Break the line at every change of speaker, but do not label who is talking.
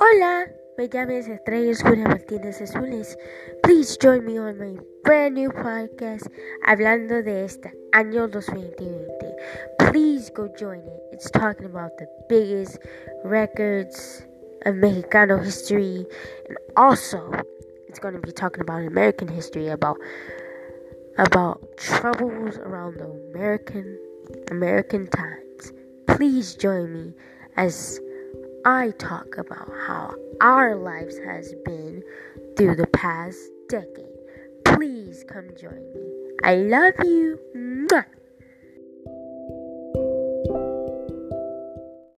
Hola, me llamo Estrella Oscura Martínez Azules. Please join me on my brand new podcast hablando de este año 2020. Please go join it. It's talking about the biggest records of Mexicano history and also it's going to be talking about American history about about troubles around the American American times. Please join me as I talk about how our lives has been through the past decade. Please come join me. I love you. Mwah.